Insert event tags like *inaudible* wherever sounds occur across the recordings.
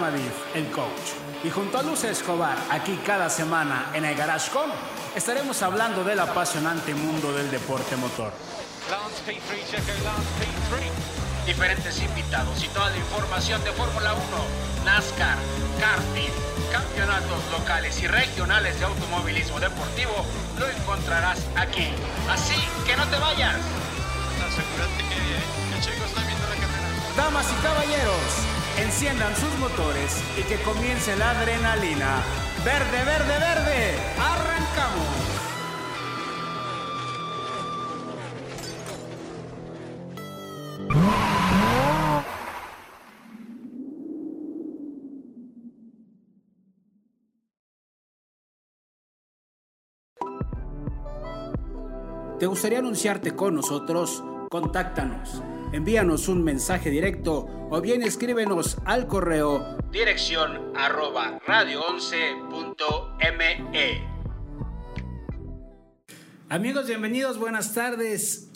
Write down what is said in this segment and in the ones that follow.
Aviv, el coach. Y junto a Luz Escobar, aquí cada semana en el GarageCon, estaremos hablando del apasionante mundo del deporte motor. Lance P3, Checo, Lance P3. diferentes invitados y toda la información de Fórmula 1, NASCAR, karting, campeonatos locales y regionales de automovilismo deportivo, lo encontrarás aquí. Así que no te vayas. Asegúrate que, que Checo está viendo la carrera. Damas y caballeros, enciendan sus motores y que comience la adrenalina. Verde, verde, verde. Arrancamos. ¿Te gustaría anunciarte con nosotros? Contáctanos. Envíanos un mensaje directo o bien escríbenos al correo Dirección arroba radio11.me. Amigos, bienvenidos, buenas tardes.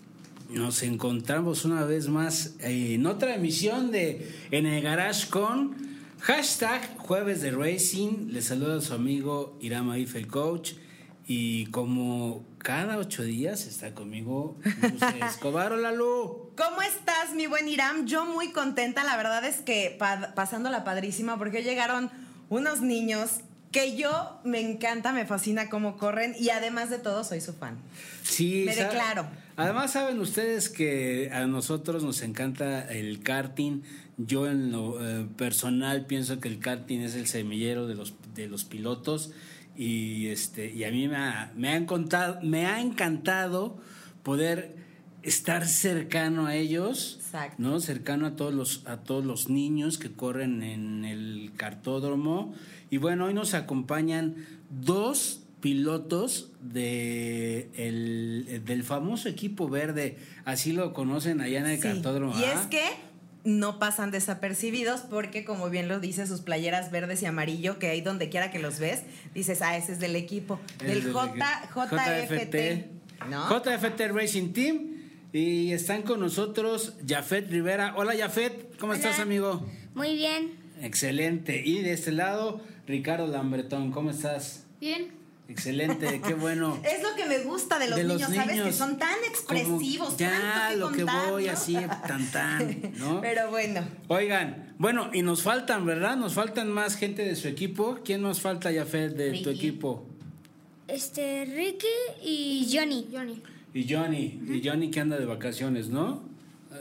Nos encontramos una vez más en otra emisión de En el Garage con hashtag Jueves de Racing. Les saluda su amigo Irama Ife, el coach. Y como cada ocho días está conmigo Luz *laughs* Escobar. Hola, Lu. ¿Cómo estás, mi buen Iram? Yo muy contenta, la verdad es que pa- pasándola padrísima porque llegaron unos niños que yo me encanta, me fascina cómo corren y además de todo soy su fan. Sí, Me declaro. Además, saben ustedes que a nosotros nos encanta el karting. Yo, en lo eh, personal, pienso que el karting es el semillero de los, de los pilotos. Y, este, y a mí me ha, me, ha encantado, me ha encantado poder estar cercano a ellos, Exacto. ¿no? Cercano a todos los a todos los niños que corren en el cartódromo y bueno, hoy nos acompañan dos pilotos de el, del famoso equipo verde, así lo conocen allá en el Sí. cartódromo. Y ¿ah? es que no pasan desapercibidos porque, como bien lo dice, sus playeras verdes y amarillo, que ahí donde quiera que los ves, dices, ah, ese es del equipo, El del del J, JFT. ¿no? JFT Racing Team y están con nosotros Jafet Rivera. Hola Jafet, ¿cómo estás amigo? Muy bien. Excelente. Y de este lado, Ricardo Lambretón, ¿cómo estás? Bien. Excelente, qué bueno. *laughs* Es lo que me gusta de los, De los niños, ¿sabes? Que son tan Como expresivos, ya tanto que lo que voy ¿no? así tan tan, *laughs* ¿no? Pero bueno, Oigan, bueno, y nos faltan, ¿verdad? Nos faltan más gente de su equipo. ¿Quién nos falta, Jafet, de tu equipo? Este, Ricky y Johnny. Johnny. Y Johnny, y Johnny que anda de vacaciones, ¿no?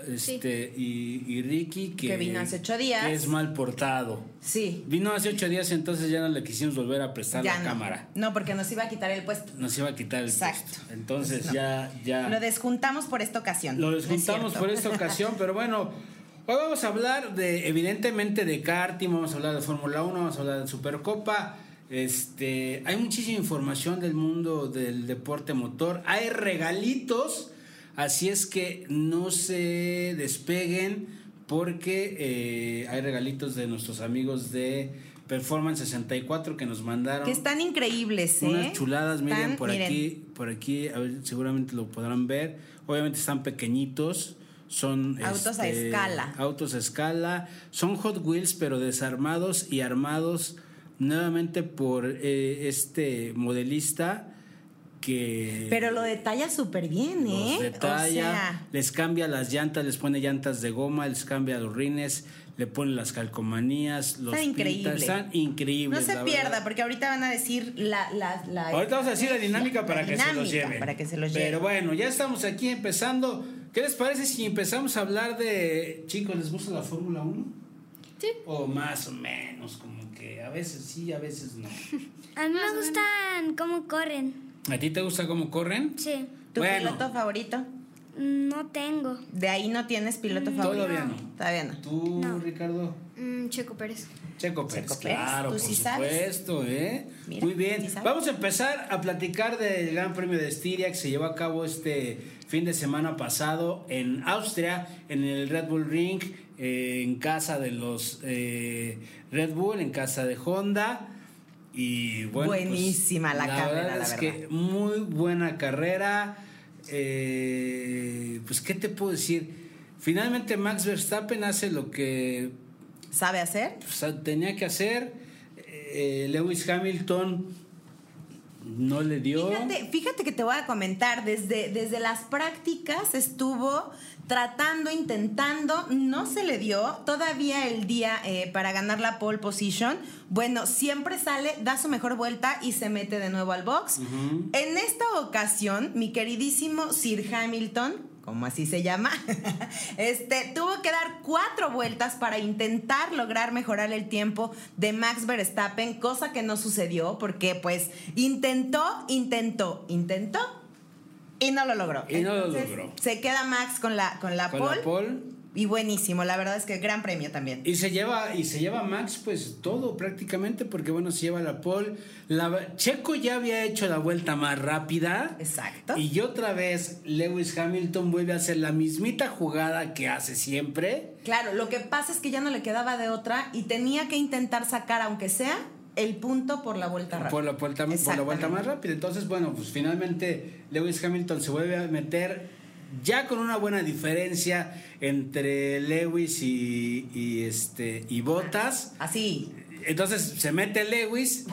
Este, y, y Ricky que, Que vino hace ocho días. que es mal portado. sí. Vino hace ocho días, entonces ya no le quisimos volver a prestar Ya la no. cámara. No, porque nos iba a quitar el puesto. Nos iba a quitar el Exacto. puesto. Entonces No. ya, ya. Lo desjuntamos por esta ocasión. Lo desjuntamos por esta ocasión, pero bueno, hoy vamos a hablar de, evidentemente, de karting, vamos a hablar de Fórmula 1, vamos a hablar de Supercopa. Este, hay muchísima información del mundo del deporte motor, hay regalitos, así es que no se despeguen porque eh, hay regalitos de nuestros amigos de Performance 64 que nos mandaron Que están increíbles, ¿eh? unas chuladas, miren, por miren, aquí, por aquí, a ver, seguramente lo podrán ver. Obviamente están pequeñitos, son Autos a este, escala. Autos a escala, son Hot Wheels pero desarmados y armados nuevamente por eh, este modelista que Pero lo detalla súper bien, ¿eh? los detalla, O sea, les cambia las llantas, les pone llantas de goma, les cambia los rines, le pone las calcomanías, los Están pinta, increíbles. están increíbles. no se la pierda, verdad. porque ahorita van a decir la. la, la Ahorita vamos a decir la dinámica la para que se los lleven. Para que se los Pero lleven. bueno, ya estamos aquí empezando. ¿Qué les parece si empezamos a hablar de. Chicos, ¿les gusta la Fórmula 1? Sí. O más o menos, como que a veces sí, a veces no. *laughs* A mí me gustan cómo corren. ¿A ti te gusta cómo corren? Sí. ¿Tu bueno. piloto favorito? No tengo. De ahí no tienes piloto favorito. Todavía no. Todavía no. ¿Tú, No. Ricardo? Mm, Checo Pérez. Checo Pérez, Checo Pérez, claro, tú por sí sabes. supuesto, ¿eh? Mira, Muy bien. sí. Vamos a empezar a platicar del Gran Premio de Estiria que se llevó a cabo este fin de semana pasado en Austria, en el Red Bull Ring, eh, en casa de los eh, Red Bull, en casa de Honda. Y bueno, pues, Buenísima la carrera, verdad la es verdad. que muy buena carrera. Eh, pues, ¿qué te puedo decir? finalmente Max Verstappen hace lo que ¿Sabe hacer? pues, tenía que hacer. Eh, Lewis Hamilton no le dio. Fíjate, fíjate que te voy a comentar, desde, desde las prácticas estuvo tratando, intentando, no se le dio, todavía el día eh, para ganar la pole position, bueno, siempre sale, da su mejor vuelta y se mete de nuevo al box. En esta ocasión, mi queridísimo Sir Hamilton, como así se llama, *laughs* este, tuvo que dar cuatro vueltas para intentar lograr mejorar el tiempo de Max Verstappen, cosa que no sucedió porque pues intentó, intentó, intentó y no lo logró. Y no lo logró. Se queda Max con la, con la Con pole. la pole. Y buenísimo, la verdad es que gran premio también. Y se lleva, y se lleva Max, pues todo prácticamente, porque bueno, se lleva la pole. La, Checo ya había hecho la vuelta más rápida. Exacto. Y otra vez Lewis Hamilton vuelve a hacer la mismita jugada que hace siempre. Claro, lo que pasa es que ya no le quedaba de otra y tenía que intentar sacar, aunque sea, el punto por la vuelta rápida. Por la, vuelta, por la vuelta Exactamente. más rápida. Entonces, bueno, pues finalmente Lewis Hamilton se vuelve a meter ya con una buena diferencia entre Lewis y, y, este y Bottas. Así. Entonces se mete Lewis,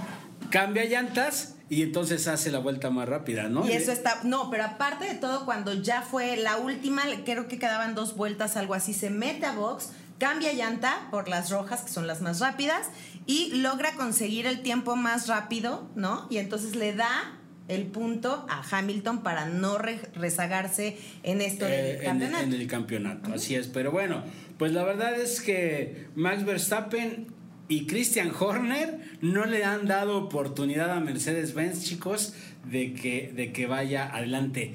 cambia llantas y entonces hace la vuelta más rápida, ¿no? Y eso está, no, pero aparte de todo, cuando ya fue la última, creo que quedaban dos vueltas, algo así, se mete a box, cambia llanta por las rojas, que son las más rápidas, y logra conseguir el tiempo más rápido, ¿no? Y entonces le da el punto a Hamilton para no re- rezagarse en esto Eh, del en, campeonato. en el campeonato, así es. Pero bueno, pues la verdad es que Max Verstappen y Christian Horner no le han dado oportunidad a Mercedes-Benz, chicos, de que, de que vaya adelante.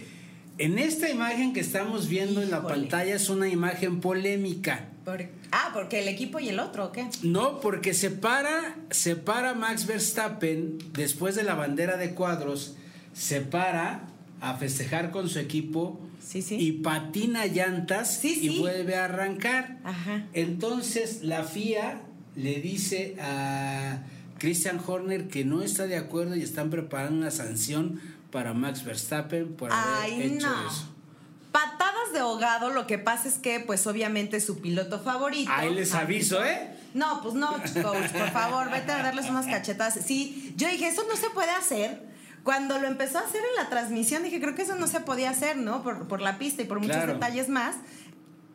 En esta imagen que estamos viendo en la pantalla es una imagen polémica. Por- ah, porque el equipo y el otro, ¿o qué? No, porque se para, se para Max Verstappen después de la bandera de cuadros, se para a festejar con su equipo Sí, sí. y patina llantas Sí, y vuelve a arrancar. Ajá. Entonces la FIA le dice a Christian Horner que no está de acuerdo y están preparando una sanción para Max Verstappen por haber hecho no. eso. Patadas de ahogado, lo que pasa es que, pues obviamente su piloto favorito. Ahí les aviso, ¿eh? No, pues no, coach, por favor, vete a darles unas cachetas. Sí, yo dije, eso no se puede hacer. Cuando lo empezó a hacer en la transmisión, dije, creo que eso no se podía hacer, ¿no? Por, por la pista y por muchos Claro. detalles más.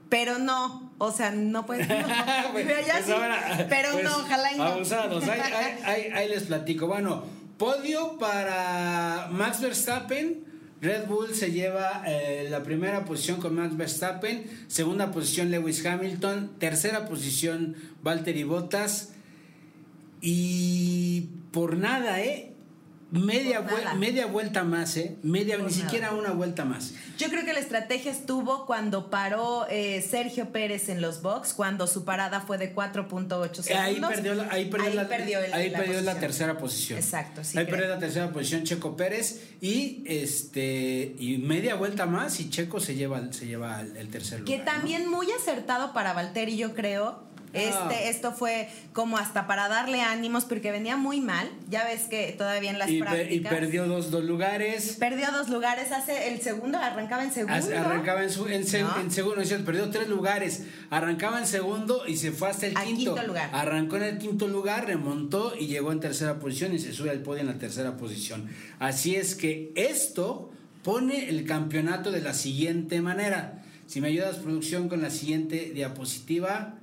Pero no, o sea, no puede *laughs* no. Pues- Pero ya pues sí, ahora, pero pues, no, ojalá y no. Abusados. Ahí, ahí- ahí- ahí les platico. Bueno, podio para Max Verstappen. Red Bull se lleva eh, la primera posición con Max Verstappen, segunda posición Lewis Hamilton, tercera posición Valtteri Bottas y por nada, ¿eh? Media, vuel- media vuelta más, ¿eh? Media, Por ni nada. siquiera una vuelta más. Yo creo que la estrategia estuvo cuando paró eh, Sergio Pérez en los box, cuando su parada fue de 4.8 segundos. Ahí perdió, la, ahí perdió, Ahí la, perdió el- ahí la perdió la posición. tercera posición. Exacto, sí Ahí creo. perdió la tercera posición Checo Pérez y este y media vuelta más y Checo se lleva se lleva el, tercer lugar. Que ¿no? también muy acertado para Valtteri, yo creo. Este, esto fue como hasta para darle ánimos porque venía muy mal. Ya ves que todavía en las y, prácticas. y perdió dos, dos lugares. Perdió dos lugares. Hace el segundo, arrancaba en segundo. Arrancaba en, su, en, seg- ¿No? en segundo, es cierto, perdió tres lugares. Arrancaba en segundo y se fue hasta el quinto lugar. Arrancó en el quinto lugar, remontó y llegó en tercera posición y se sube al podio en la tercera posición. Así es que esto pone el campeonato de la siguiente manera. Si me ayudas, producción, con la siguiente diapositiva.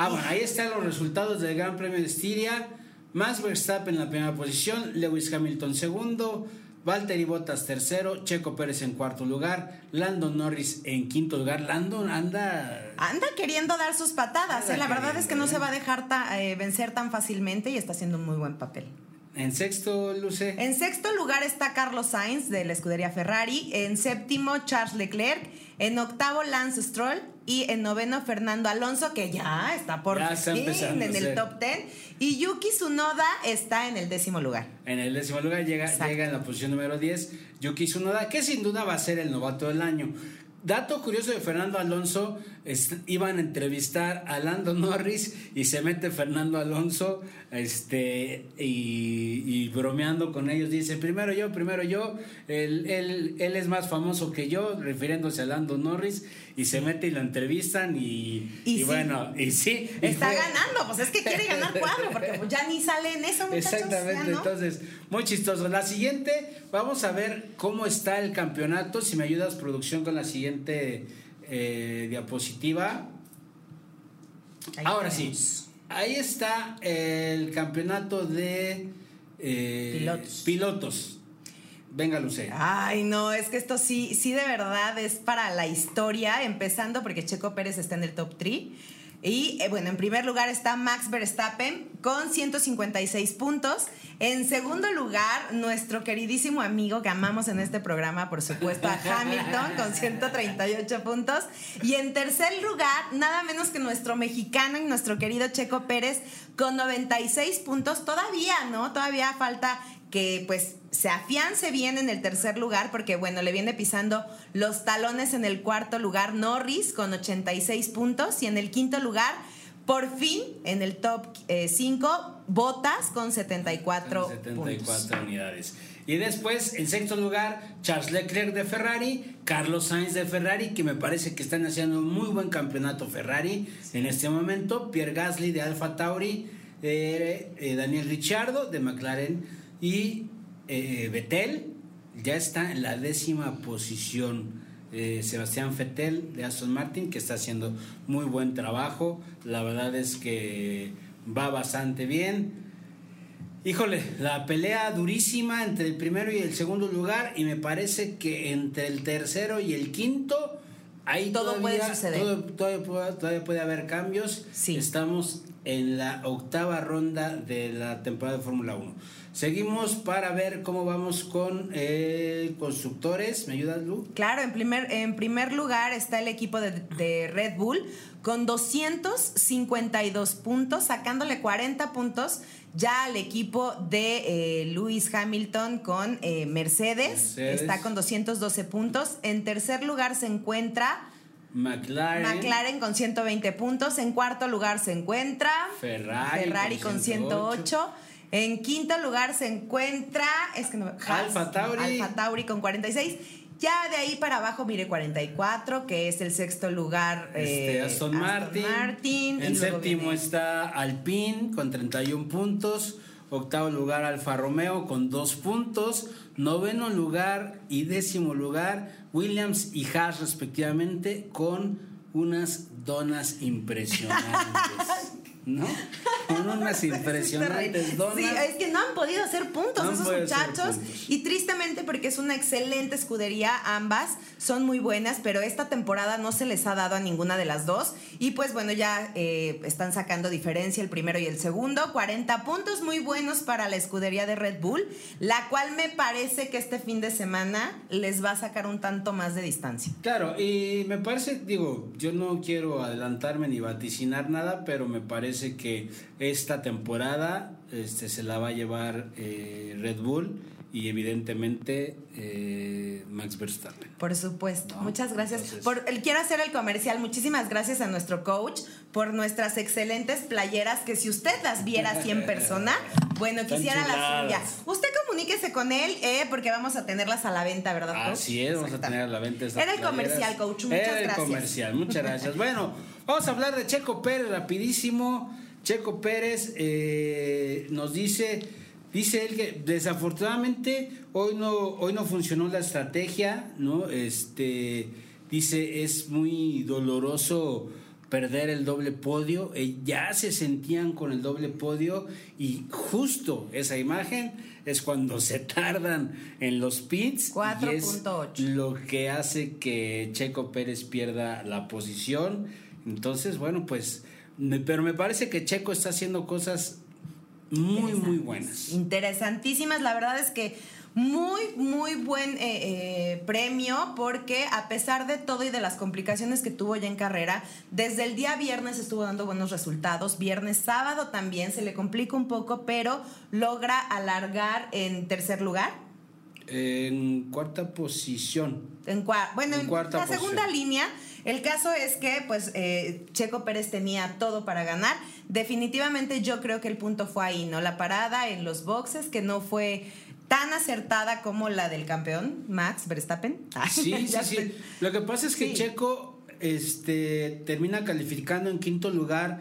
Ah, bueno, ahí están los resultados del Gran Premio de Estiria. Max Verstappen en la primera posición, Lewis Hamilton segundo, Valtteri Bottas tercero, Checo Pérez en cuarto lugar, Landon Norris en quinto lugar. Landon anda Anda queriendo dar sus patadas. ¿eh? La verdad es que no queriendo, se ¿eh? va a dejar ta- eh, vencer tan fácilmente y está haciendo un muy buen papel. en sexto, Luce. En sexto lugar está Carlos Sainz de la escudería Ferrari. En séptimo, Charles Leclerc. En octavo, Lance Stroll. Y en noveno, Fernando Alonso, que ya está por Ya fin en el top ten. Y Yuki Tsunoda está en el décimo lugar. En el décimo lugar llega, Exacto. llega en la posición número 10 Yuki Tsunoda, que sin duda va a ser el novato del año. Dato curioso de Fernando Alonso, es- iban a entrevistar a Lando Norris y se mete Fernando Alonso este, y, y bromeando con ellos. Dice, primero yo, primero yo, él, él, él es más famoso que yo, refiriéndose a Lando Norris. y se mete y lo entrevistan y, Y y sí. bueno, y sí. Está ganando, pues es que quiere ganar cuadro, porque pues ya ni sale en eso, muchachos. Exactamente, no. entonces, muy chistoso. La siguiente, vamos a ver cómo está el campeonato. Si me ayudas, producción, con la siguiente eh, diapositiva. Ahí Ahora tenemos. sí, ahí está el campeonato de eh, Pilotos. pilotos. Venga, Lucía. Ay, no, es que esto sí, sí de verdad es para la historia, empezando porque Checo Pérez está en el top 3. Y eh, bueno, en primer lugar está Max Verstappen con 156 puntos. En segundo lugar, nuestro queridísimo amigo que amamos en este programa, por supuesto, a Hamilton con 138 puntos. Y en tercer lugar, nada menos que nuestro mexicano y nuestro querido Checo Pérez con 96 puntos. Todavía, ¿no? Todavía falta que pues se afiance bien en el tercer lugar porque bueno, le viene pisando los talones en el cuarto lugar Norris con 86 puntos y en el quinto lugar por fin en el top 5 Botas con 74, 74 puntos. unidades. Y después, en sexto lugar, Charles Leclerc de Ferrari, Carlos Sainz de Ferrari, que me parece que están haciendo un muy buen campeonato Ferrari en este momento, Pierre Gasly de Alfa Tauri, eh, eh, Daniel Ricciardo de McLaren y eh, Vettel ya está en la décima posición. Eh, Sebastián Vettel de Aston Martin, que está haciendo muy buen trabajo. La verdad es que va bastante bien. Híjole, la pelea durísima entre el primero y el segundo lugar y me parece que entre el tercero y el quinto ahí Todo todavía, puede suceder. todo- todavía puede haber cambios. Sí. Estamos en la octava ronda de la temporada de Fórmula 1. Seguimos para ver cómo vamos con eh, constructores. ¿Me ayudas, Lu? Claro, en primer, en primer lugar está el equipo de, de Red Bull con 252 puntos, sacándole 40 puntos ya al equipo de eh, Lewis Hamilton con eh, Mercedes. Mercedes. Está con 212 puntos. En tercer lugar se encuentra McLaren. McLaren con 120 puntos. En cuarto lugar se encuentra Ferrari Ferrari con con 108. En quinto lugar se encuentra es que no, Alfa Tauri. Alfa Tauri con 46. Ya de ahí para abajo, mire, 44, que es el sexto lugar. Este, eh, Aston, Martin. Martin, En séptimo viene- está Alpine con 31 puntos. Octavo lugar Alfa Romeo con 2 puntos. Noveno lugar y décimo lugar Williams y Haas respectivamente con unas donas impresionantes. *laughs* ¿No? Con unas *laughs* impresionantes donas. Sí, es que no han podido hacer puntos No esos muchachos. puntos. Y tristemente porque es una excelente escudería, ambas son muy buenas, pero esta temporada no se les ha dado a ninguna de las dos. Y pues bueno, ya eh, están sacando diferencia el primero y el segundo. 40 puntos muy buenos para la escudería de Red Bull, la cual me parece que este fin de semana les va a sacar un tanto más de distancia. Claro, y me parece, digo, yo no quiero adelantarme ni vaticinar nada, pero me parece que esta temporada este, se la va a llevar eh, Red Bull y evidentemente eh, Max Verstappen. Por supuesto. No, Muchas gracias. entonces- Por, el- quiero hacer el comercial. Muchísimas gracias a nuestro coach por nuestras excelentes playeras que si usted las viera así en persona, *laughs* bueno, quisiera la chuladas. suya. Usted comuníquese con él eh, porque vamos a tenerlas a la venta, ¿verdad, coach? Así es, vamos a tener a la venta estas Era el playeras. comercial, coach. Muchas Era el gracias. comercial, muchas gracias. *laughs* Bueno, vamos a hablar de Checo Pérez rapidísimo. Checo Pérez eh, nos dice, dice él que desafortunadamente hoy no, hoy no funcionó la estrategia, ¿no? Este, dice, es muy doloroso perder el doble podio, eh, ya se sentían con el doble podio y justo esa imagen es cuando *laughs* se tardan en los pits y es 4.8. lo que hace que Checo Pérez pierda la posición. Entonces, bueno, pues, me- pero me parece que Checo está haciendo cosas muy, muy buenas. Interesantísimas, la verdad es que muy, muy buen eh, eh, premio porque a pesar de todo y de las complicaciones que tuvo ya en carrera, desde el día viernes estuvo dando buenos resultados, viernes, sábado también se le complica un poco, pero logra alargar en tercer lugar. En cuarta posición. En cua- bueno, En en, cuarta la segunda línea, el caso es que pues eh, Checo Pérez tenía todo para ganar. Definitivamente yo creo que el punto fue ahí, ¿no? La parada en los boxes que no fue tan acertada como la del campeón, Max Verstappen. Sí, sí, *laughs* sí. Lo que pasa es que Sí. Checo este, termina calificando en quinto lugar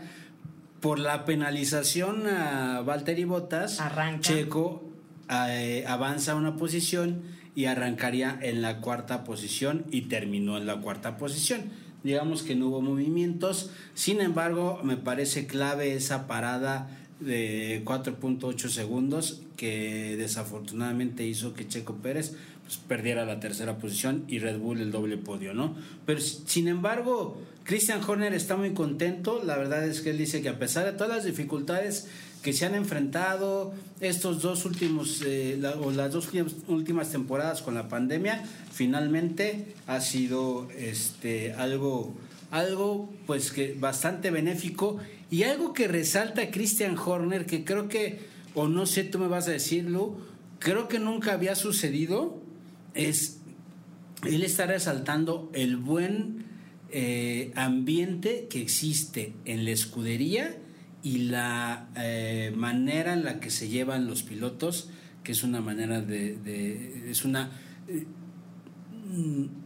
por la penalización a Valtteri Bottas. Arranca. Checo eh, avanza una posición y arrancaría en la cuarta posición y terminó en la cuarta posición. Digamos que no hubo movimientos, sin embargo me parece clave esa parada de 4.8 segundos que desafortunadamente hizo que Checo Pérez pues, perdiera la tercera posición y Red Bull el doble podio, ¿no? Pero sin embargo, Christian Horner está muy contento, la verdad es que él dice que a pesar de todas las dificultades que se han enfrentado estos dos últimos eh, o las dos últimas- últimas temporadas con la pandemia, finalmente ha sido este algo algo pues que bastante benéfico. Y algo que resalta Christian Horner que creo que o no sé tú me vas a decirlo creo que nunca había sucedido es él está resaltando el buen eh, ambiente que existe en la escudería y la eh, manera en la que se llevan los pilotos, que es una manera de, de- es una eh,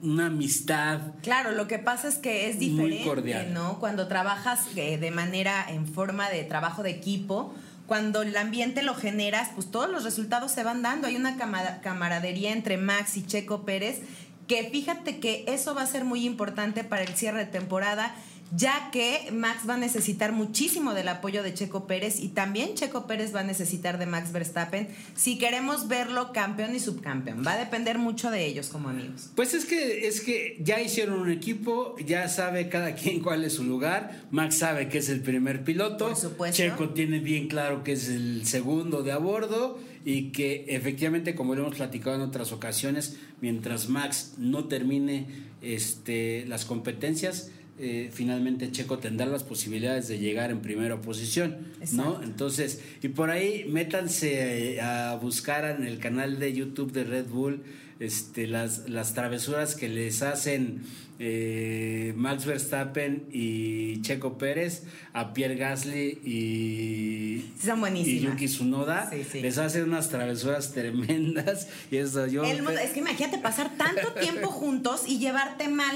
una amistad Claro, lo que pasa es que es Muy diferente, cordial. ¿no? Cuando trabajas eh, de manera, en forma de trabajo de equipo, cuando el ambiente lo generas, pues todos los resultados se van dando. Hay una cama- camaradería entre Max y Checo Pérez, que fíjate que eso va a ser muy importante para el cierre de temporada, ya que Max va a necesitar muchísimo del apoyo de Checo Pérez y también Checo Pérez va a necesitar de Max Verstappen si queremos verlo campeón y subcampeón. Va a depender mucho de ellos como amigos. Pues es que es que ya hicieron un equipo, ya sabe cada *laughs* quien cuál es su lugar. Max sabe que es el primer piloto. Por supuesto. Checo tiene bien claro que es el segundo de a bordo y que efectivamente, como lo hemos platicado en otras ocasiones, mientras Max no termine este, las competencias, eh, finalmente Checo tendrá las posibilidades de llegar en primera posición, ¿no? Entonces, y por ahí métanse eh, a buscar en el canal de YouTube de Red Bull este, las, las travesuras que les hacen eh, Max Verstappen y Checo Pérez a Pierre Gasly y, son. Yuki Tsunoda. Sí, sí. Les hacen unas travesuras tremendas y eso yo, El mundo- es que imagínate pasar tanto *laughs* tiempo juntos y llevarte mal.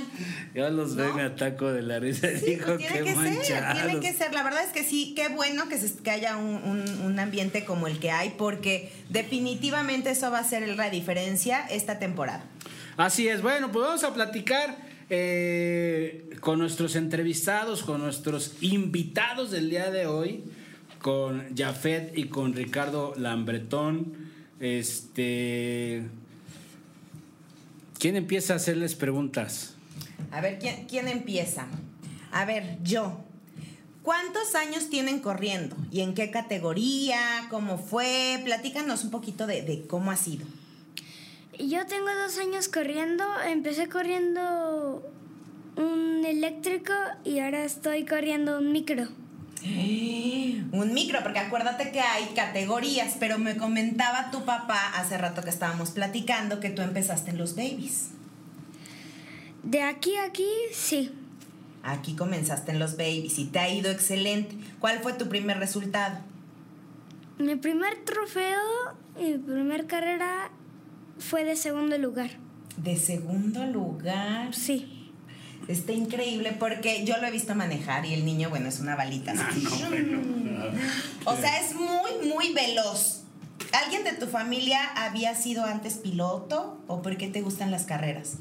yo los veo y ¿no? me ataco de la risa y Sí, digo pues tiene que ser, manchados. tiene que ser. La verdad es que sí, qué bueno que, se- que haya un, un- un ambiente como el que hay, porque definitivamente eso va a ser la diferencia esta temporada. Así es, bueno, pues vamos a platicar eh, con nuestros entrevistados, con nuestros invitados del día de hoy, con Jafet y con Ricardo Lambretón. Este, ¿Quién empieza a hacerles preguntas? A ver, ¿quién, empieza? A ver, yo. ¿Cuántos años tienen corriendo? ¿Y en qué categoría? ¿Cómo fue? Platícanos un poquito de cómo ha sido. Yo tengo dos años corriendo. Empecé corriendo un eléctrico y ahora estoy corriendo un micro. *gasps* Un micro, porque acuérdate que hay categorías, pero me comentaba tu papá hace rato que estábamos platicando que tú empezaste en los babies. De aquí a aquí, sí. Aquí comenzaste en los babies y te ha ido excelente. ¿Cuál fue tu primer resultado? Mi primer trofeo y mi primer carrera fue de segundo lugar. De segundo lugar. Sí. Está increíble porque yo lo he visto manejar y el niño, bueno, es una balita. así. O sea, es muy, muy veloz. ¿Alguien de tu familia había sido antes piloto o por qué te gustan las carreras?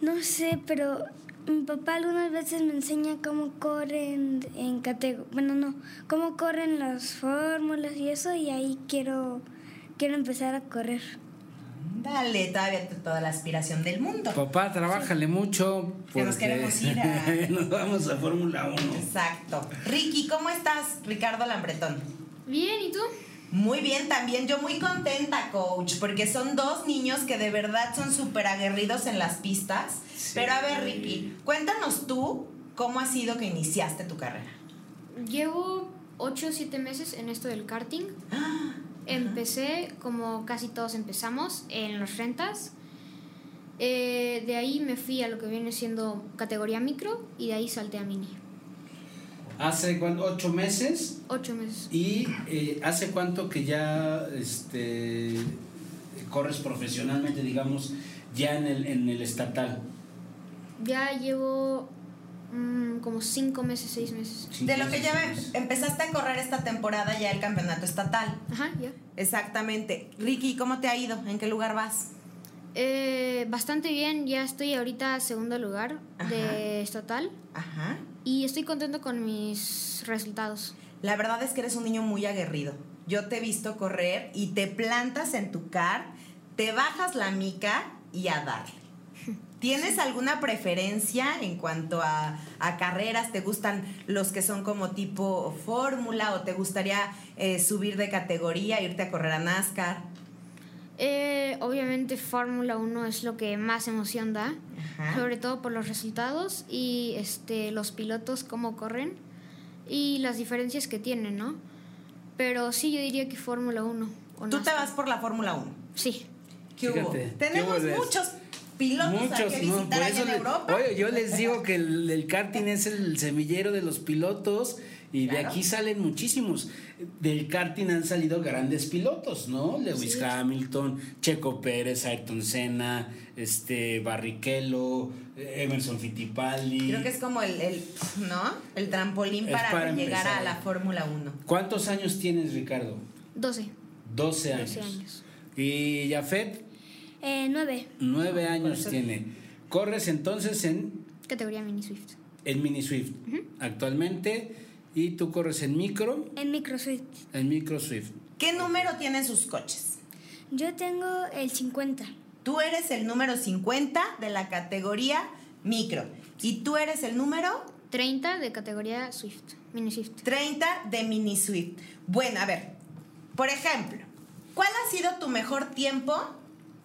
No sé, pero mi papá algunas veces me enseña cómo corren en categoría. Bueno, no, cómo corren las fórmulas y eso, y ahí quiero, quiero empezar a correr. Dale, todavía toda la aspiración del mundo. Papá, trabájale mucho. Que nos porque queremos ir a- *laughs* nos vamos a Fórmula 1. Exacto. Ricky, ¿cómo estás? Ricardo Lambretón. Bien, ¿y tú? Muy bien, también yo muy contenta, coach, porque son dos niños que de verdad son súper aguerridos en las pistas. Pero a ver, Ricky, cuéntanos tú cómo ha sido que iniciaste tu carrera. Llevo 8 o 7 meses en esto del karting. Empecé, como casi todos empezamos, en los rentas. Eh, de ahí me fui a lo que viene siendo categoría micro y de ahí salté a mini. Hace cuánto, ocho meses 8 meses. y eh, hace cuánto que ya este corres profesionalmente, digamos, ya en el, en el estatal. Ya llevo mm, como cinco meses, seis meses. De lo que ya empezaste a correr esta temporada ya el campeonato estatal. Ajá, ya. Exactamente. Ricky, ¿cómo te ha ido? ¿En qué lugar vas? Eh, bastante bien, ya estoy ahorita segundo lugar Ajá. de estatal Ajá. y estoy contento con mis resultados. La verdad es que eres un niño muy aguerrido. Yo te he visto correr y te plantas en tu car, te bajas la mica y a darle. ¿Tienes alguna preferencia en cuanto a, a carreras? ¿Te gustan los que son como tipo fórmula o te gustaría eh, subir de categoría, irte a correr a NASCAR? Eh, obviamente Fórmula 1 es lo que más emoción da, Ajá. sobre todo por los resultados y este, los pilotos, cómo corren y las diferencias que tienen, ¿no? Pero sí, yo diría que Fórmula 1. o Tú te vas por la Fórmula 1. Sí. ¿Qué hubo? Tenemos pilotos Muchos, que no, por eso en le- Europa. oye, yo les digo que el, el karting es el semillero de los pilotos y de aquí salen muchísimos. Del karting han salido grandes pilotos, ¿no? Lewis Hamilton, Checo Pérez, Ayrton Senna, este Barrichello, Emerson Fittipaldi. Creo que es como el, el, ¿no? El trampolín para, para llegar a la Fórmula 1. ¿Cuántos años tienes, Ricardo? 12. 12 años. 12 años. Y Jafet, Eh, nueve. 9 años eso- tiene. Corres entonces en Categoría Mini Swift. en Mini Swift actualmente y tú corres en micro, En Microsoft. en micro Swift. ¿Qué número tienen sus coches? Yo tengo el 50. Tú eres el número 50 de la categoría micro. Y tú eres el número 30 de categoría Swift. Mini Swift. 30 de Mini Swift. Bueno, a ver, por ejemplo, ¿cuál ha sido tu mejor tiempo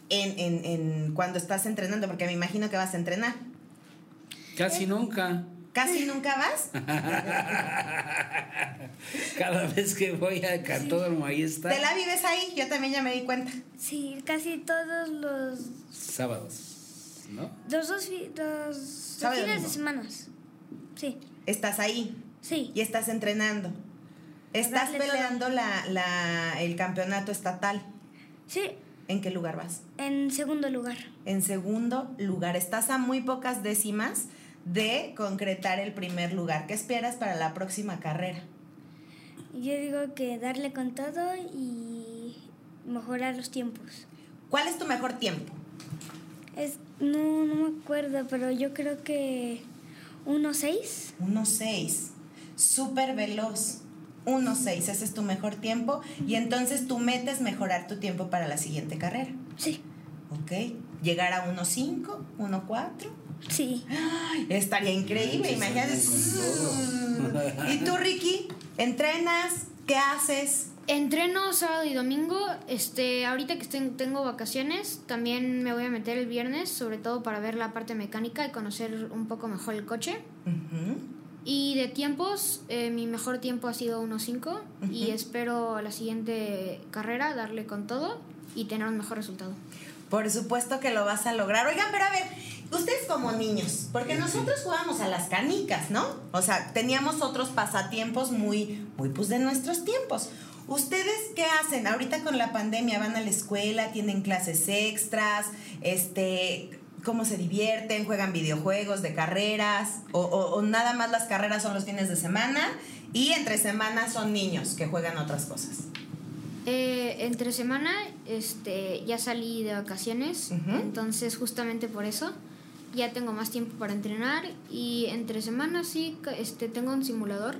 en, en- en cuando estás entrenando? Porque me imagino que vas a entrenar. Casi nunca. ¿Casi nunca vas? *laughs* Cada vez que voy al cartódromo ahí está. ¿Te la vives ahí? Yo también ya me di cuenta. Sí, casi todos los, Sábados, ¿no? los dos los, Sábado fines de semanas. Sí, Estás ahí sí. y estás entrenando. Estás peleando la, la- el campeonato estatal. Sí, ¿En qué lugar vas? En segundo lugar. En segundo lugar. Estás a muy pocas décimas de concretar el primer lugar. ¿Qué esperas para la próxima carrera? Yo digo que darle con todo y mejorar los tiempos. ¿Cuál es tu mejor tiempo? Es, no, no me acuerdo, pero yo creo que 1.6. 1.6. Súper veloz. 1.6. Ese es tu mejor tiempo. Y entonces tú metes mejorar tu tiempo para la siguiente carrera. Sí, ¿Ok? Llegar a 1.5, 1.4. sí. Estaría increíble, imagínate. ¿Y tú, Ricky? ¿Entrenas? ¿Qué haces? Entreno sábado y domingo. Este, ahorita que estoy- tengo vacaciones, también me voy a meter el viernes, sobre todo para ver la parte mecánica y conocer un poco mejor el coche. Ujú. Y de tiempos, eh, mi mejor tiempo ha sido 1.5 y Ujú. espero la siguiente carrera darle con todo y tener un mejor resultado. Por supuesto que lo vas a lograr. Oigan, pero a ver, ustedes como niños, porque nosotros jugábamos a las canicas, ¿no? O sea, teníamos otros pasatiempos muy, muy pues de nuestros tiempos. ¿Ustedes qué hacen? Ahorita con la pandemia van a la escuela, tienen clases extras, este, ¿cómo se divierten? ¿Juegan videojuegos de carreras? ¿O, o- o nada más las carreras son los fines de semana? Y entre semana son niños que juegan otras cosas. Eh, entre semana este, ya salí de vacaciones, entonces justamente por eso ya tengo más tiempo para entrenar y entre semana sí este, tengo un simulador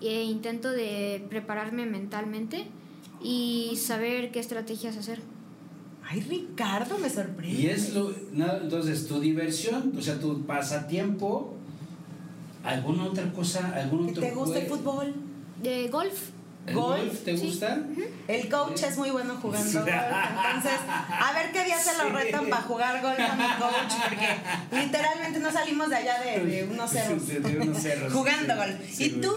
e intento de prepararme mentalmente y saber qué estrategias hacer. Ay, Ricardo, me sorprende. Y es lo. entonces, tu diversión, o sea, tu pasatiempo, ¿alguna otra cosa? ¿Algún ¿Que otro te gusta el fútbol? De golf, ¿El golf? golf te Sí. gusta? El coach es muy bueno jugando golf, entonces a ver qué día se lo retan para jugar golf a mi coach, porque literalmente no salimos de allá de, de unos cerros, De- de unos cerros, *laughs* jugando sí. golf. Sí, ¿Y tú?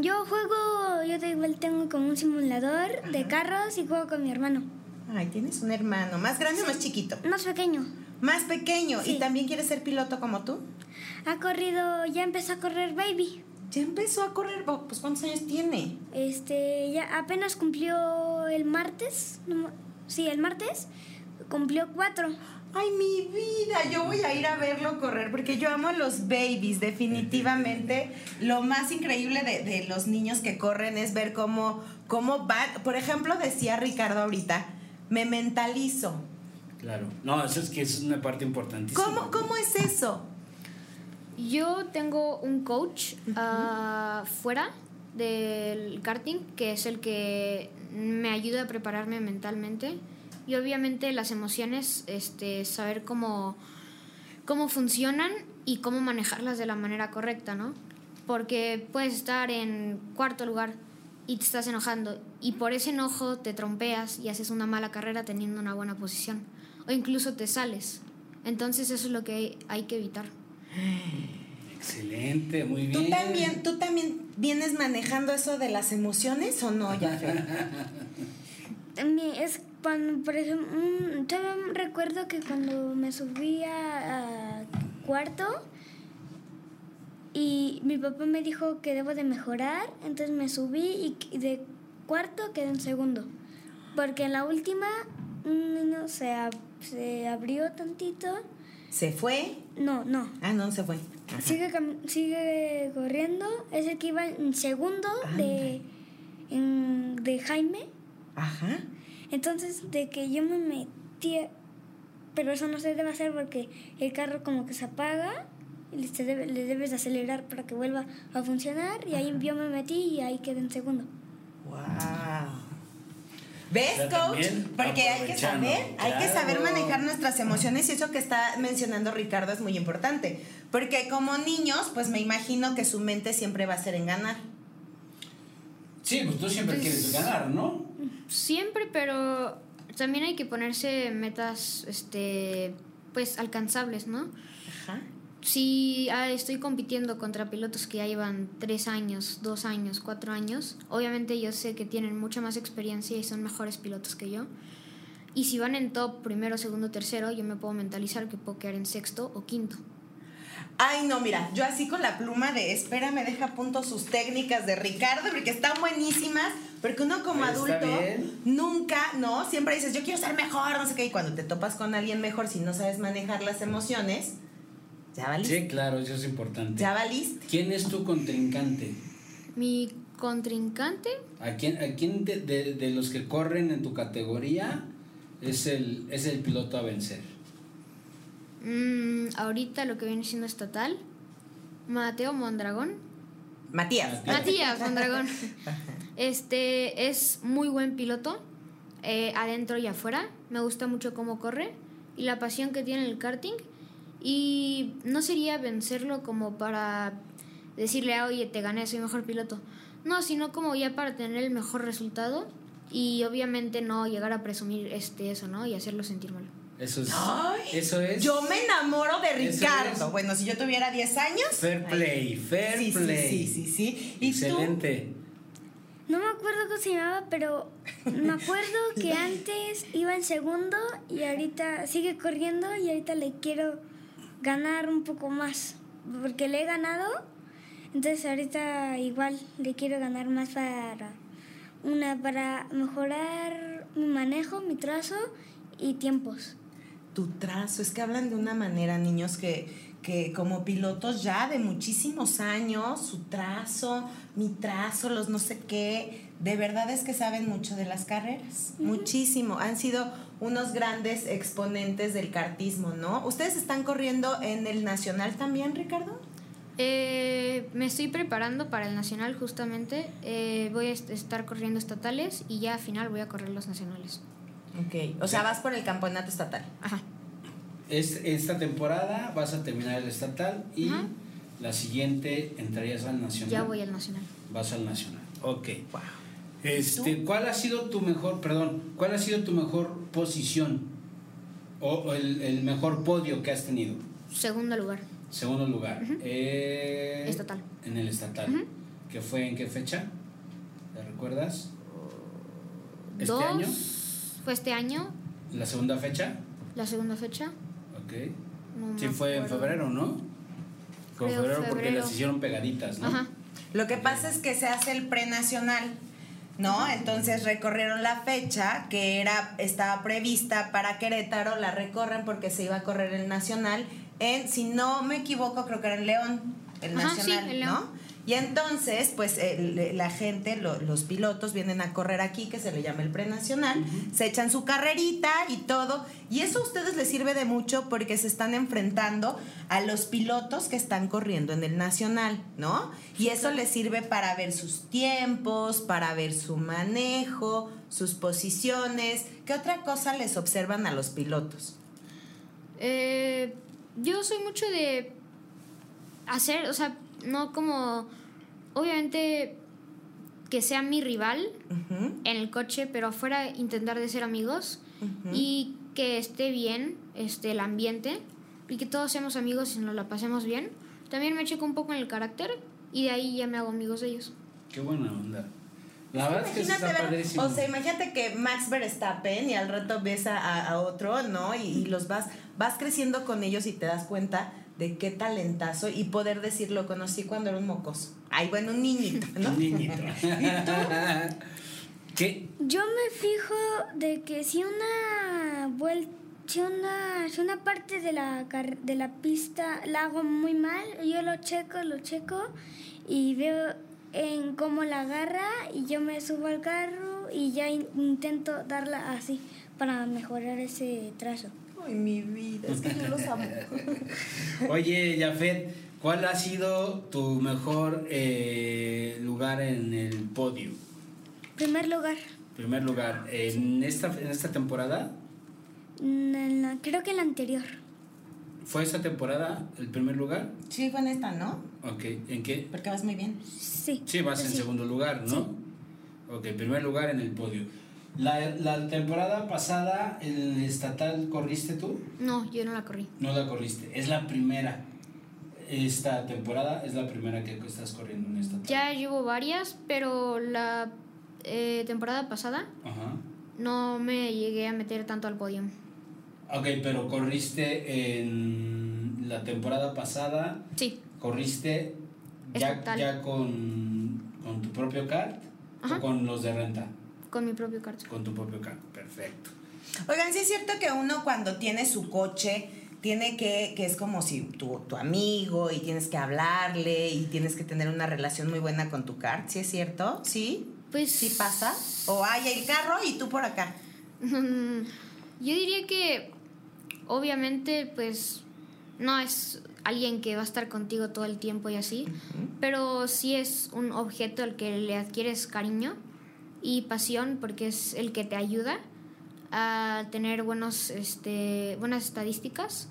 Yo juego, yo de igual tengo como un simulador de carros y juego con mi hermano. Ay, tienes un hermano, más grande o más chiquito, Más pequeño. más pequeño, y también quieres ser piloto como tú. Ha corrido, ya empezó a correr Baby. Ya empezó a correr, oh, pues ¿cuántos años tiene? Este, ya apenas cumplió el martes. no sí, el martes cumplió cuatro. Ay, mi vida, yo voy a ir a verlo correr porque yo amo a los babies, definitivamente. Lo más increíble de, de los niños que corren es ver cómo, cómo van. Por ejemplo, decía Ricardo ahorita, me mentalizo. Claro. No, eso es que es una parte importantísima. ¿Cómo, cómo es eso? Yo tengo un coach ah, fuera del karting, que es el que me ayuda a prepararme mentalmente. Y obviamente las emociones, este, saber cómo, cómo funcionan y cómo manejarlas de la manera correcta, ¿no? Porque puedes estar en cuarto lugar y te estás enojando y por ese enojo te trompeas y haces una mala carrera teniendo una buena posición o incluso te sales. Entonces eso es lo que hay que evitar. Excelente, muy bien. ¿Tú también, ¿Tú también vienes manejando eso de las emociones o no, ya *laughs* Mi- Es cuando, por ejemplo, un- yo recuerdo que cuando me subí a, a cuarto y mi papá me dijo que debo de mejorar, entonces me subí y de cuarto quedé en segundo. Porque en la última un niño se, ab- se abrió tantito. ¿Se fue? No, no. Ah, no, se fue. Ajá. Sigue, sigue corriendo. Es el que iba en segundo de, en- de Jaime. Ajá. Entonces, de que yo me metí, pero eso no se debe hacer porque el carro como que se apaga se debe- le debes de acelerar para que vuelva a funcionar y ahí yo me metí y ahí quedé en segundo. Wow. ¿Ves, coach? Porque hay que saber, hay que saber manejar nuestras emociones y eso que está mencionando Ricardo es muy importante. Porque como niños, pues me imagino que su mente siempre va a ser en ganar. Sí, pues tú siempre Pues- quieres ganar, ¿no? Siempre, pero también hay que ponerse metas, este, pues alcanzables, ¿no? Ajá. Si ah, estoy compitiendo contra pilotos que ya llevan tres años, dos años, cuatro años, obviamente yo sé que tienen mucha más experiencia y son mejores pilotos que yo. Y si van en top primero, segundo, tercero, yo me puedo mentalizar que puedo quedar en sexto o quinto. Ay, no, mira, yo así con la pluma de espera me deja a punto sus técnicas de Ricardo, porque están buenísimas, porque uno como adulto bien. nunca, ¿no? Siempre dices, yo quiero ser mejor, no sé qué, y cuando te topas con alguien mejor, si no sabes manejar las emociones, ya valiste. Sí, claro, eso es importante. Ya valiste. ¿Quién es tu contrincante? Mi contrincante, ¿A quién, a quién de, de- de los que corren en tu categoría es el, es el piloto a vencer? mm, ahorita lo que viene siendo estatal, Mateo Mondragón. Matías. Matías Mondragón. *laughs* Este es muy buen piloto, eh, adentro y afuera. Me gusta mucho cómo corre y la pasión que tiene en el karting. Y no sería vencerlo como para decirle, "Ah, oye, te gané, soy mejor piloto. No, sino como ya para tener el mejor resultado y obviamente no llegar a presumir este eso, ¿no? Y hacerlo sentir mal. Eso es. Ay, eso es. Yo me enamoro de Ricardo. es. Bueno, si yo tuviera 10 años. Fair ay, play, fair sí, play. Sí, sí, sí. ¿Y tú? Excelente. No me acuerdo cómo se llamaba, pero me acuerdo que *laughs* antes iba en segundo y ahorita sigue corriendo y ahorita le quiero ganar un poco más. Porque le he ganado, entonces ahorita igual le quiero ganar más para una para mejorar mi manejo, mi trazo y tiempos. tu trazo. Es que hablan de una manera, niños, que, que como pilotos ya de muchísimos años, su trazo, mi trazo, los no sé qué, de verdad es que saben mucho de las carreras. Muchísimo. Han sido unos grandes exponentes del kartismo, ¿no? ¿Ustedes están corriendo en el Nacional también, Ricardo? Eh, me estoy preparando para el nacional justamente. Eh, voy a est- estar corriendo estatales y ya al final voy a correr los nacionales. Ok. O sea, vas por el campeonato estatal. Ajá. Es- esta temporada vas a terminar el estatal y Ajá. la siguiente entrarías al nacional. Ya voy al nacional. Vas al nacional. Ok. Wow. Este, ¿cuál ha sido tu mejor, perdón, cuál ha sido tu mejor posición o, o el, el mejor podio que has tenido? Segundo lugar. Segundo lugar. Eh, Estatal. En el estatal. Ujú. ¿Qué fue en qué fecha? ¿Te recuerdas? ¿Este Dos. año? Fue este año, ¿La segunda fecha? la segunda fecha. Ok. No Sí, fue en febrero, ¿no? Fue en Creo febrero porque febrero. las hicieron pegaditas, ¿no? Ajá. Lo que pasa es que se hace el prenacional. ¿No? Entonces recorrieron la fecha que era estaba prevista para Querétaro, la recorren porque se iba a correr el nacional en, si no me equivoco, creo que era en León, el Ajá, nacional, sí, en León. ¿no? Y entonces, pues el- la gente, lo- los pilotos vienen a correr aquí, que se le llama el prenacional, se echan su carrerita y todo. Y eso a ustedes les sirve de mucho porque se están enfrentando a los pilotos que están corriendo en el nacional, ¿no? Y eso les sirve para ver sus tiempos, para ver su manejo, sus posiciones. ¿Qué otra cosa les observan a los pilotos? Eh, yo soy mucho de hacer, o sea, no como, obviamente que sea mi rival en el coche, pero afuera intentar de ser amigos y que esté bien este, el ambiente y que todos seamos amigos y nos la pasemos bien. También me checo un poco en el carácter y de ahí ya me hago amigos de ellos. Qué buena onda. La verdad es que Imagínate está ver- padrísimo. o sea, imagínate que Max Verstappen y al rato ves a otro, ¿no? Y, y los vas, vas creciendo con ellos y te das cuenta de qué talentazo y poder decir lo conocí cuando era un mocoso. Ay, bueno, un niñito, ¿no? Un niñito. *laughs* *laughs* ¿Qué? Yo me fijo de que si una vuelta, si una, si una parte de la, car- de la pista la hago muy mal, yo lo checo, lo checo y veo en cómo la agarra y yo me subo al carro y ya in- intento darla así para mejorar ese trazo. Ay, mi vida, es que yo los amo. *laughs* Oye, Jafet, ¿cuál ha sido tu mejor eh, lugar en el podio? Primer lugar, Primer lugar, en esta, en esta temporada. mm, creo que en la anterior. ¿Fue esta temporada el primer lugar? Sí, fue en esta, ¿no? Ok, ¿en qué? Porque vas muy bien. Sí. Sí, vas en Sí. segundo lugar, ¿no? Ok, primer lugar en el podio. La, la temporada pasada, el estatal, ¿corriste tú? No, yo no la corrí. No la corriste, es la primera. Esta temporada es la primera que estás corriendo en estatal. Ya llevo varias, pero la eh, temporada pasada Ajá. no me llegué a meter tanto al podio. Ok, pero corriste en la temporada pasada, Sí, corriste ya, ya con, con tu propio kart Ajá. o con los de renta. Con mi propio carro. Con tu propio kart, perfecto. Oigan, sí es cierto que uno cuando tiene su coche tiene que, que es como si tu, tu amigo y tienes que hablarle y tienes que tener una relación muy buena con tu kart, ¿sí es cierto? ¿Sí? Pues ¿Sí pasa? ¿O hay el carro y tú por acá? *laughs* Yo diría que obviamente pues no es alguien que va a estar contigo todo el tiempo y así, pero sí es un objeto al que le adquieres cariño y pasión porque es el que te ayuda a tener buenos este buenas estadísticas.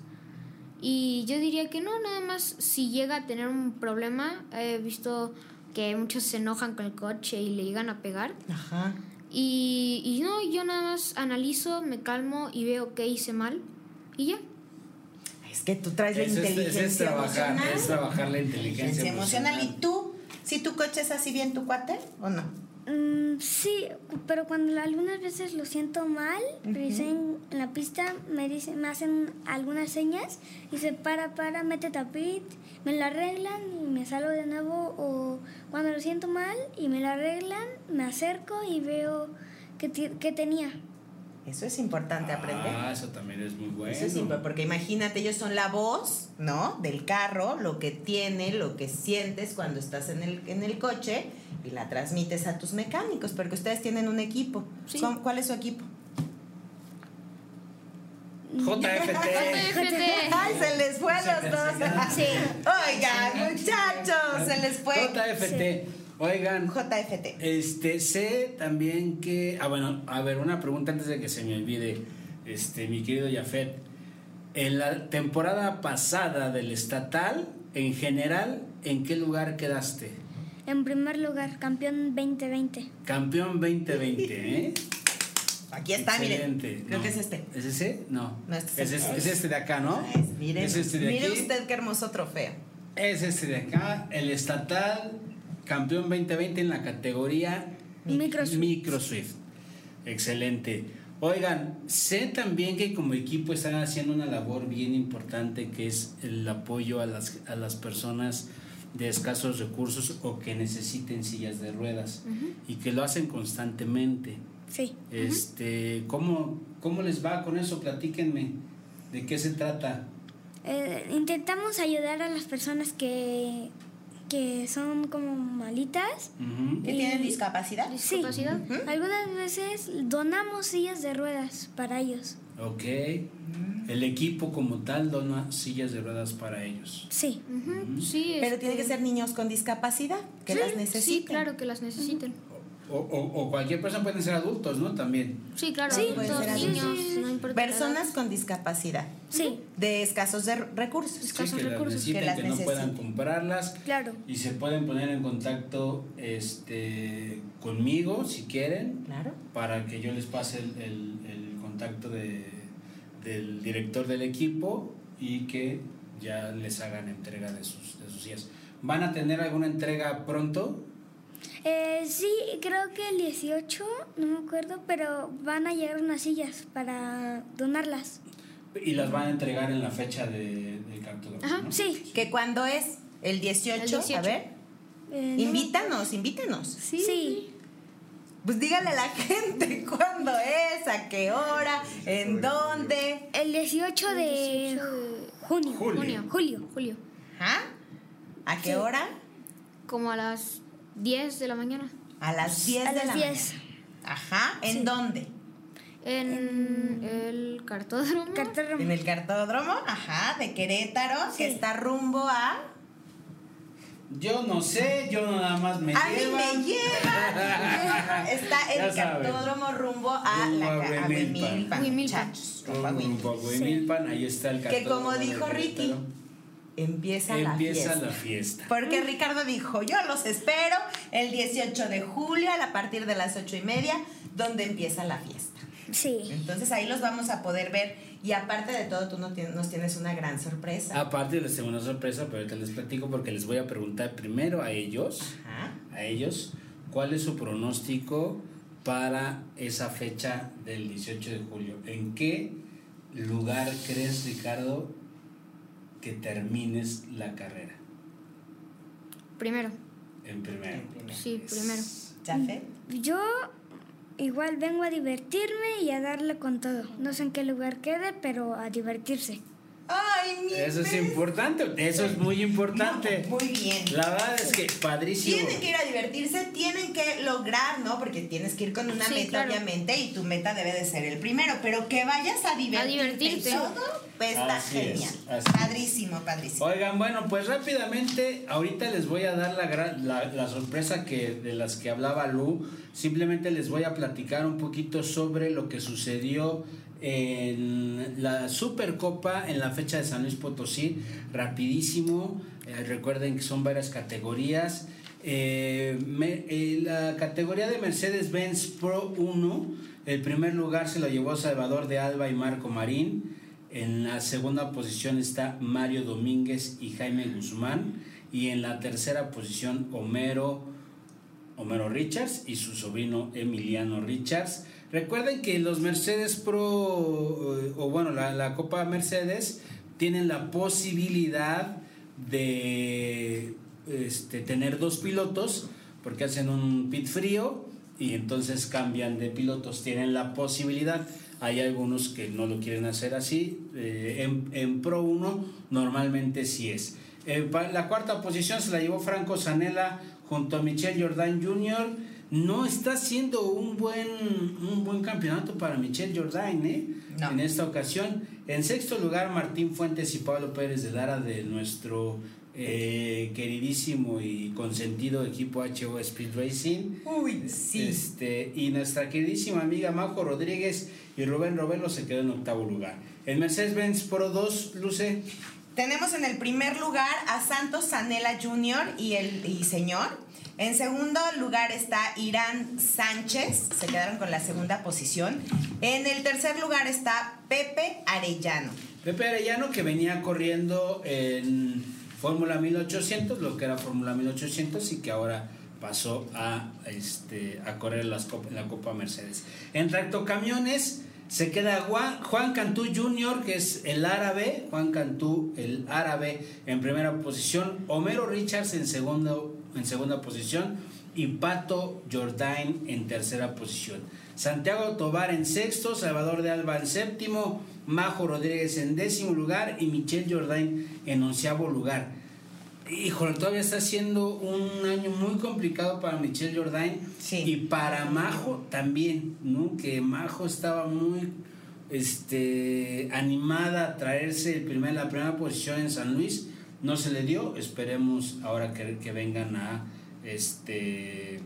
Y yo diría que no, nada más si llega a tener un problema, he visto que muchos se enojan con el coche y le llegan a pegar. Ajá. Y, y no, yo nada más analizo, me calmo y veo qué hice mal y ya. Es que tú traes la Ese es- inteligencia es trabajar, emocional. es trabajar la inteligencia Inteligencia emocional. ¿Y emocional. tú? ¿Si tu coche es así bien tu cuate o no? Mm, sí, pero cuando algunas veces lo siento mal, pero dicen en la pista me dicen, me hacen algunas señas y se para, para, mete tapit, me lo arreglan y me salgo de nuevo o cuando lo siento mal y me lo arreglan, me acerco y veo que tenía. Eso es importante aprender. Ah, eso también es muy bueno. Eso es simple, porque imagínate, ellos son la voz, ¿no? Del carro, lo que tiene, lo que sientes cuando estás en el, en el coche y la transmites a tus mecánicos, porque ustedes tienen un equipo. Sí. ¿Cómo- ¿Cuál es su equipo? JFT. *laughs* ¡Ay, se les fue a los dos! Sí. *laughs* Oigan, muchachos, se les fue. JFT. Oigan, JFT. este, sé también que. Ah, bueno, a ver, una pregunta antes de que se me olvide. Este, mi querido Jafet. En la temporada pasada del estatal, en general, ¿en qué lugar quedaste? En primer lugar, campeón 2020. Campeón 2020, ¿eh? Aquí está, Excelente. miren. Creo No. que es este. ¿Es ese? No. No, este es, es este, es este de acá, ¿no? Es, miren, Es este de mire aquí. usted qué hermoso trofeo. Es este de acá, el estatal campeón 2020 en la categoría Microswift. Microswift. Excelente. Oigan, sé también que como equipo están haciendo una labor bien importante que es el apoyo a las, a las personas de escasos recursos o que necesiten sillas de ruedas y que lo hacen constantemente. Sí. Este, ¿cómo, ¿Cómo les va con eso? Platíquenme. ¿De qué se trata? Eh, intentamos ayudar a las personas que, que son como malitas. Ujú. ¿Que tienen discapacidad? Sí. Discapacidad. Algunas veces donamos sillas de ruedas para ellos. Ok. El equipo como tal dona sillas de ruedas para ellos. Sí. Ujú, Sí, Pero este, tiene que ser niños con discapacidad, que sí, las necesiten. Sí, claro que las necesiten. O, o- o cualquier persona pueden ser adultos, ¿no? También. Sí, claro, Sí, adultos, ser niños, no Personas con discapacidad, Sí, de escasos de recursos. Escasos que las recursos. necesiten, Que las que no puedan comprarlas. claro. Y se pueden poner en contacto este, conmigo si quieren Claro. para que yo les pase el, el- el contacto de, del director del equipo y que ya les hagan entrega de sus, de sus sillas. ¿Van a tener alguna entrega pronto? Eh, sí, creo que el 18, no me acuerdo, pero van a llegar unas sillas para donarlas. Y las van a entregar en la fecha de, del cartódromo, Ajá, ¿no? Sí. ¿Que cuándo es? ¿El 18? El 18. A ver, Eh, no- invítanos, invítanos. Sí. Pues dígale a la gente *laughs* cuándo es, a qué hora, en dónde. El 18 de 18 de junio. Julio. Julio. Julio, ¿Ah? ¿A qué Sí. hora? como a las 10 de la mañana. A las 10 A de las la 10. mañana. Ajá, ¿en Sí. dónde? En el cartódromo. Cartódromo. En el cartódromo, ajá, de Querétaro, que Sí. está rumbo a. Yo no sé, yo nada más me a mí llevan. me lleva. *laughs* Está el cartódromo rumbo a Rumbo la a a Huimilpan. Huimilpan, muchachos, rumbo a a Huimilpan. Huimilpan, ahí está el Que cartódromo como de dijo Ricky, Querétaro. Empieza, Empieza la fiesta. la fiesta. Porque Ricardo dijo, yo los espero el 18 de julio a partir de las 8 y media, donde empieza la fiesta. Sí. Entonces ahí los vamos a poder ver y aparte de todo tú no tienes- nos tienes una gran sorpresa. Aparte les tengo una sorpresa, pero ahorita les platico porque les voy a preguntar primero a ellos, Ajá. a ellos, cuál es su pronóstico para esa fecha del 18 de julio. ¿En qué lugar crees, Ricardo, que termines la carrera? Primero. En primero. En primero. Sí, primero. Yo igual vengo a divertirme y a darle con todo. No sé en qué lugar quede, pero a divertirse. Ay, mi Eso es importante, eso es muy importante. No, muy bien. La verdad es que padrísimo. Tienen que ir a divertirse, tienen que lograr, ¿no? Porque tienes que ir con una Sí, meta, claro. obviamente, y tu meta debe de ser el primero. Pero que vayas a divertirte. divertirte. y todo, pues está Así genial. así es. padrísimo, padrísimo. Oigan, bueno, pues rápidamente, ahorita les voy a dar la, la, la sorpresa que, de las que hablaba Lu. Simplemente les voy a platicar un poquito sobre lo que sucedió en la Supercopa en la fecha de San Luis Potosí. Rapidísimo, eh, recuerden que son varias categorías. Eh, eh, la categoría de Mercedes-Benz Pro 1, el primer lugar se lo llevó Salvador de Alba y Marco Marín. En la segunda posición está Mario Domínguez y Jaime Guzmán. Y en la tercera posición Homero, Homero Richards y su sobrino Emiliano Richards. Recuerden que los Mercedes Pro, eh, o bueno, la, Copa Mercedes, tienen la posibilidad de este, tener dos pilotos porque hacen un pit frío y entonces cambian de pilotos. Tienen la posibilidad. Hay algunos que no lo quieren hacer así. eh, en, Pro 1 normalmente sí es. Eh, la cuarta posición se la llevó Franco Zanella junto a Michel Jordan Jr. No está siendo un buen, un buen campeonato para Michel Jordan ¿eh? No. en esta ocasión. En sexto lugar, Martín Fuentes y Pablo Pérez de Lara de nuestro eh, queridísimo y consentido equipo HO Speed Racing. Uy, sí. Este, y nuestra queridísima amiga Majo Rodríguez y Rubén Robelo se quedó en octavo lugar. El Mercedes-Benz Pro 2, Luce. Tenemos en el primer lugar a Santos Sanela Jr. y el y señor. En segundo lugar está Irán Sánchez, se quedaron con la segunda posición. En el tercer lugar está Pepe Arellano. Pepe Arellano que venía corriendo en Fórmula 1800, lo que era Fórmula 1800 y que ahora pasó a, este, a correr las cop- la Copa Mercedes. En tractocamiones se queda Juan, Juan Cantú Jr., que es el árabe, Juan Cantú, el árabe, en primera posición, Homero Richards en, segundo, en segunda posición y Pato Jordain en tercera posición. Santiago Tobar en sexto, Salvador de Alba en séptimo, Majo Rodríguez en décimo lugar y Michelle Jordain en onceavo lugar. Híjole, todavía está siendo un año muy complicado para Michelle Jordain Sí. y para Majo también, ¿no? Que Majo estaba muy este, animada a traerse el primer, la primera posición en San Luis. No se le dio, esperemos ahora que, que vengan a este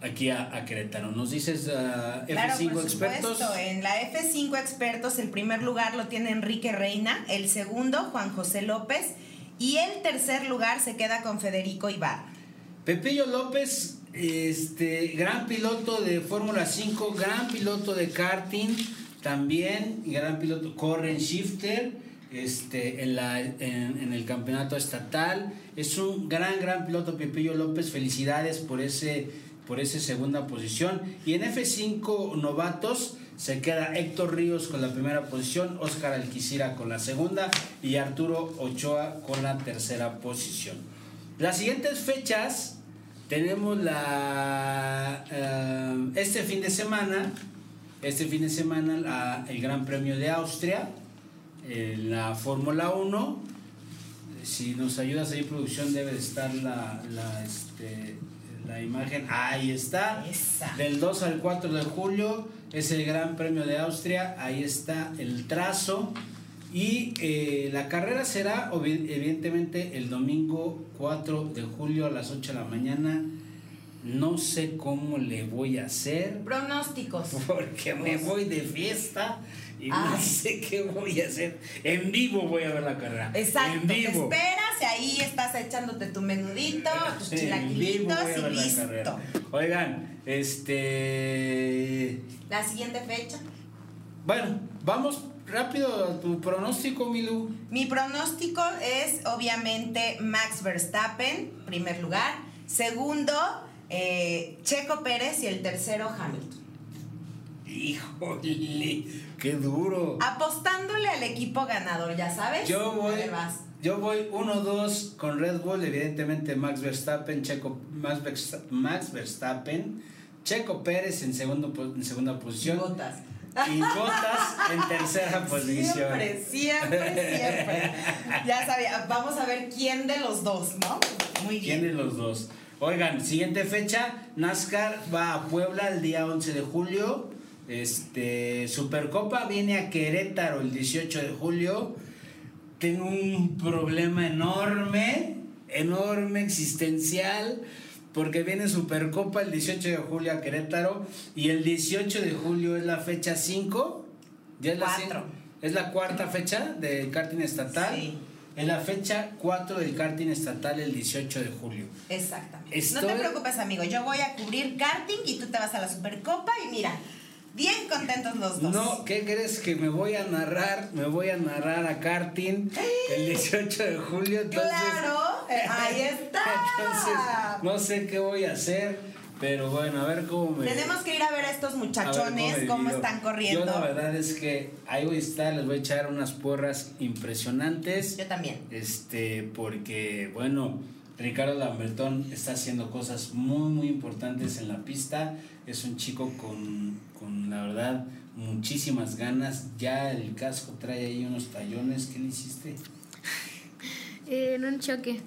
aquí a, a Querétaro. Nos dices uh, Claro, F5 por expertos. supuesto. En la F5 expertos, el primer lugar lo tiene Enrique Reina, el segundo Juan José López y el tercer lugar se queda con Federico Ibarra. Pepillo López, este, gran piloto de Fórmula 5, gran piloto de karting también, gran piloto, corre en shifter este, en, la, en, el campeonato estatal. Es un gran, gran piloto Pepillo López, felicidades por ese, por esa segunda posición. Y en F5 novatos se queda Héctor Ríos con la primera posición, Óscar Alquicira con la segunda y Arturo Ochoa con la tercera posición. Las siguientes fechas tenemos la eh, este fin de semana, este fin de semana el Gran Premio de Austria, en la Fórmula 1. Si nos ayudas ahí producción debe de estar la, la, este, la imagen. Ahí está. Esa. Del 2 al 4 de julio es el Gran Premio de Austria. Ahí está el trazo. Y eh, la carrera será evidentemente el domingo 4 de julio a las 8 de la mañana. No sé cómo le voy a hacer Pronósticos. *laughs* porque me voy de fiesta y no Ay. sé qué voy a hacer. En vivo voy a ver la carrera. Exacto, En te vivo. esperas y ahí estás echándote tu menudito, tus En vivo chilaquilitos voy a y ver la listo. carrera. Oigan, este. La siguiente fecha. Bueno, vamos rápido a tu pronóstico, Milu. Mi pronóstico es obviamente Max Verstappen, primer lugar. Segundo, eh, Checo Pérez y el tercero Hamilton. Híjole, qué duro. Apostándole al equipo ganador, ya sabes. Yo A voy, ver, vas. yo voy 1-2 con Red Bull, evidentemente Max Verstappen, Checo, Max, Versta- Max Verstappen, Checo Pérez en, segundo, en segunda posición Botas. y Bottas en tercera *laughs* posición. Siempre, siempre, siempre. Ya sabía, vamos a ver quién de los dos, ¿no? Muy bien. ¿Quién de los dos? Oigan, siguiente fecha, NASCAR va a Puebla el día 11 de julio. Este, Supercopa viene a Querétaro el 18 de julio. Tengo un problema enorme, enorme, existencial, porque viene Supercopa el 18 de julio a Querétaro y el 18 de julio es la fecha 5. Ya es la Cuatro. cin- es la cuarta fecha del karting estatal. Sí. Es la fecha 4 del karting estatal el 18 de julio. Exactamente. No te preocupes, amigo. Yo voy a cubrir karting y tú te vas a la Supercopa y mira, bien contentos los dos. No, ¿qué crees que me voy a narrar? Me voy a narrar a karting el 18 de julio. Entonces, Claro, eh, ahí está. *laughs* Entonces, no sé qué voy a hacer, pero bueno, a ver cómo me. Tenemos que ir a ver a estos muchachones cómo divido. están corriendo. Yo la verdad es que ahí voy a estar, les voy a echar unas porras impresionantes. Yo también. Este, porque, bueno, Ricardo Lambertón está haciendo cosas muy, muy importantes en la pista. Es un chico con, con la verdad, muchísimas ganas. Ya el casco trae ahí unos tallones. ¿Qué le hiciste? *laughs* En un choque.